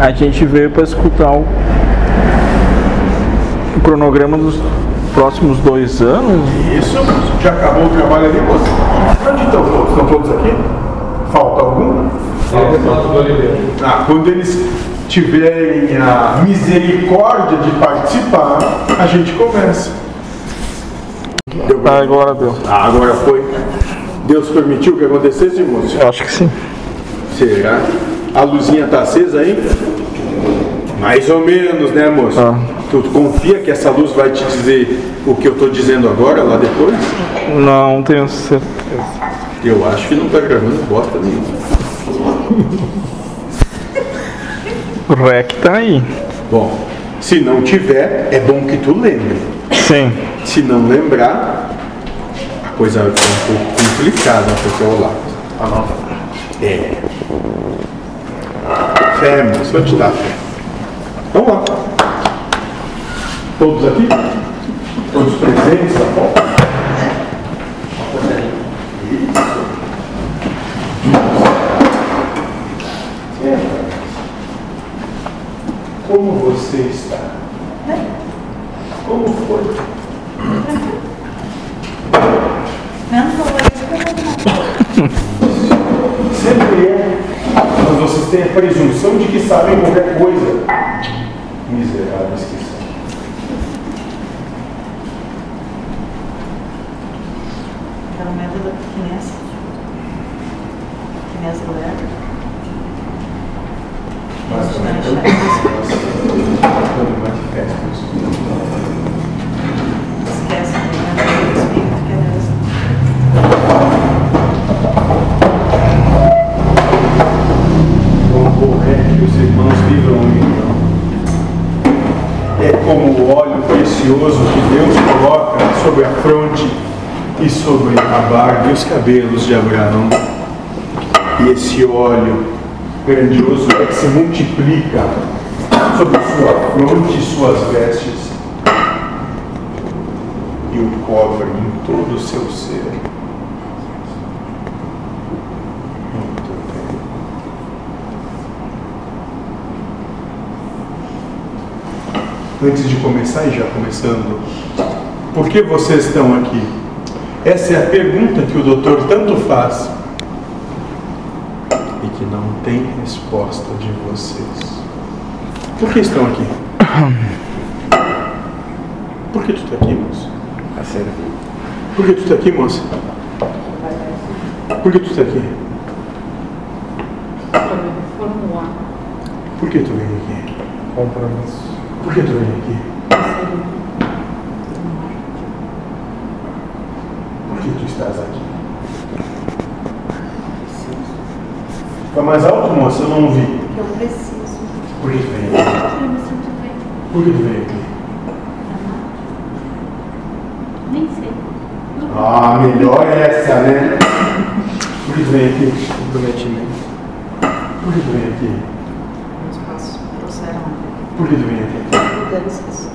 A gente veio para escutar o, o cronograma dos próximos dois anos. Isso, já acabou o trabalho ali, moço? Onde estão todos? Estão todos aqui? Falta algum? Ah, quando eles tiverem a misericórdia de participar, a gente começa. Agora deu. Ah, agora foi. Deus permitiu que acontecesse, moço? Eu acho que sim. Será? A luzinha tá acesa aí? Mais ou menos, né, moço? Ah. Tu confia que essa luz vai te dizer o que eu tô dizendo agora, lá depois? Não tenho certeza. Eu acho que não tá gravando bosta nenhuma. O REC tá aí. Bom, se não tiver, é bom que tu lembre. Sim. Se não lembrar, a coisa vai ficar um pouco complicada pro teu lado. Anota. É. Fé, moço, vou te dar fé. Vamos lá. Todos aqui? Todos presentes, tá bom? Como você está? Como foi? Sempre têm a presunção de que sabem qualquer coisa. Miseráveis que são. Era o método da pequenez. Pequenez do ego. Mas também achar. quando manifesto precioso que Deus coloca sobre a fronte e sobre a barba e os cabelos de Abraão. E esse óleo grandioso é que se multiplica sobre sua fronte e suas vestes e o cobre em todo o seu ser. Antes de começar e já começando, por que vocês estão aqui? Essa é a pergunta que o doutor tanto faz e que não tem resposta de vocês. Por que estão aqui? Por que tu está aqui, moça? A sério. Por que tu está aqui, moça? Por que tu está aqui? Por que tu vem aqui? Compromisso. Por que tu vem aqui? Por que tu estás aqui? Fica mais alto, moça, eu não ouvi. Eu preciso. Por que tu vem aqui? Eu me sinto bem. Por que tu vem aqui? Nem sei. Ah, melhor essa, né? Por que tu vem aqui? Comprometimento. Por que tu vem aqui? Por que tu vem aqui? mudanças.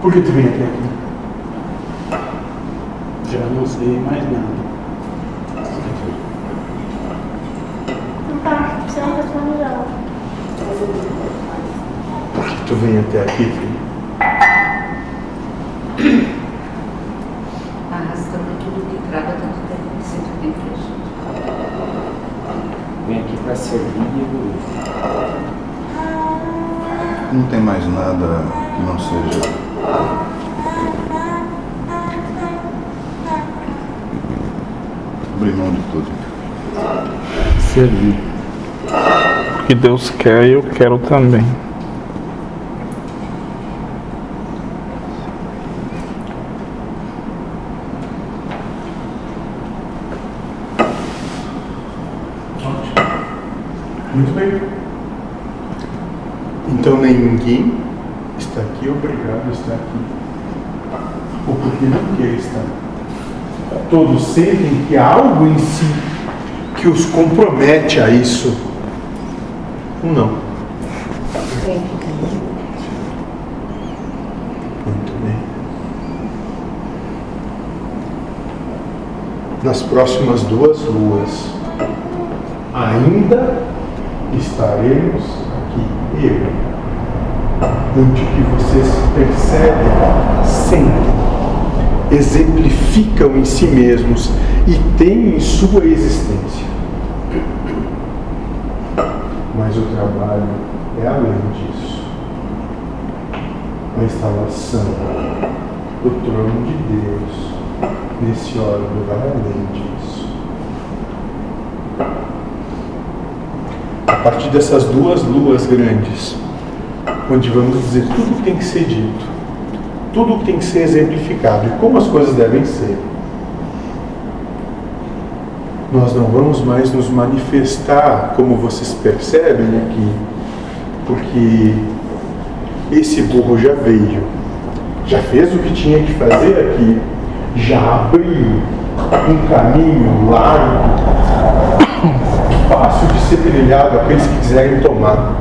Por que tu vem até aqui? Já não sei mais nada. Não tá, você não responde ela. Por que tu vem até aqui, filho? Arrastando tudo que trava tanto tempo que sempre da gente. Vem aqui para servir e evoluir. Não tem mais nada que não seja. Abrir mão de tudo. Servir. O que Deus quer, eu quero também. Muito bem. Então ninguém está aqui obrigado a estar aqui. Ou porque não quer estar. Todos sentem que há algo em si que os compromete a isso. Ou não? Muito bem. Nas próximas duas ruas, ainda estaremos eu, onde que vocês percebem, sentem, exemplificam em si mesmos e têm em sua existência. Mas o trabalho é além disso. A instalação do trono de Deus nesse órgão vai além disso. A partir dessas duas luas grandes, onde vamos dizer tudo que tem que ser dito, tudo que tem que ser exemplificado e como as coisas devem ser. Nós não vamos mais nos manifestar como vocês percebem aqui, porque esse burro já veio, já fez o que tinha que fazer aqui, já abriu um caminho largo, fácil de ser trilhado aqueles que quiserem tomar.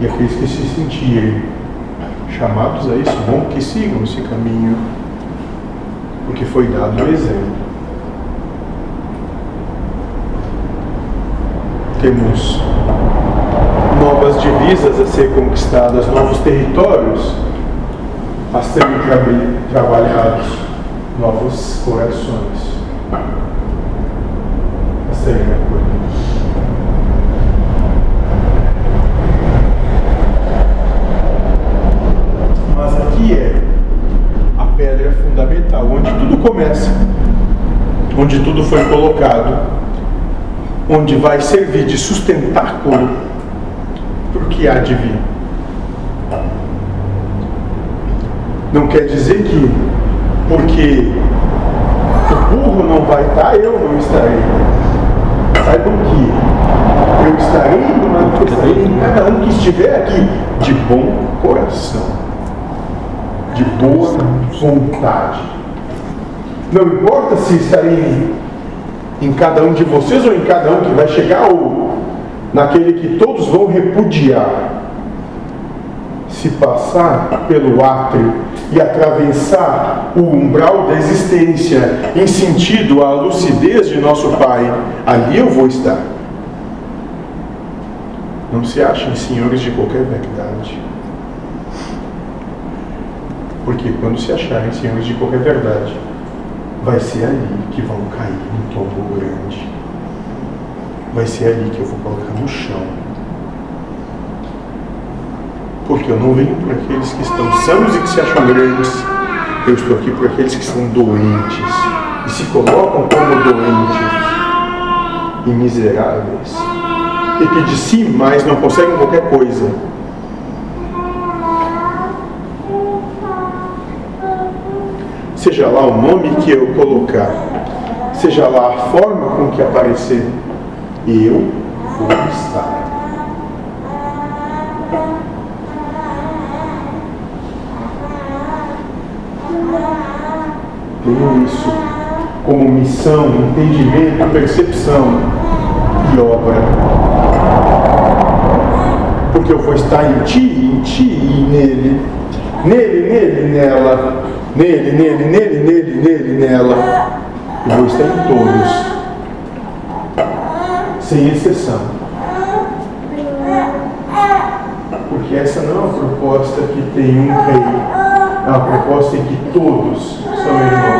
E aqueles que se sentirem chamados a isso, bom que sigam esse caminho, porque foi dado o exemplo. Temos novas divisas a ser conquistadas, novos territórios a serem tra trabalhados, novos corações a serem acolhidos. Mas aqui é a pedra fundamental, onde tudo começa, onde tudo foi colocado, onde vai servir de sustentáculo para o que há de vir. Não quer dizer que porque o burro não vai estar, eu não estarei. Saibam que eu estarei me manifestarei em cada um que estiver aqui de bom coração, de boa vontade. Não importa se estarei em cada um de vocês ou em cada um que vai chegar ou naquele que todos vão repudiar. Se passar pelo átrio e atravessar o umbral da existência em sentido à lucidez de nosso Pai, ali eu vou estar. Não se achem senhores de qualquer verdade. Porque quando se acharem senhores de qualquer verdade, vai ser ali que vão cair um tombo grande. Vai ser ali que eu vou colocar no chão. Porque eu não venho por aqueles que estão sãos e que se acham grandes. Eu estou aqui por aqueles que são doentes e se colocam como doentes e miseráveis e que de si mais não conseguem qualquer coisa. Seja lá o nome que eu colocar, seja lá a forma com que aparecer, eu vou estar. Tenho isso como missão, entendimento, percepção e obra. Porque eu vou estar em ti, em ti e nele. Nele, nele, nela. Nele, nele, nele, nele, nele, nela. Eu vou estar em todos. Sem exceção. Porque essa não é uma proposta que tem um rei. É uma proposta em que todos são irmãos.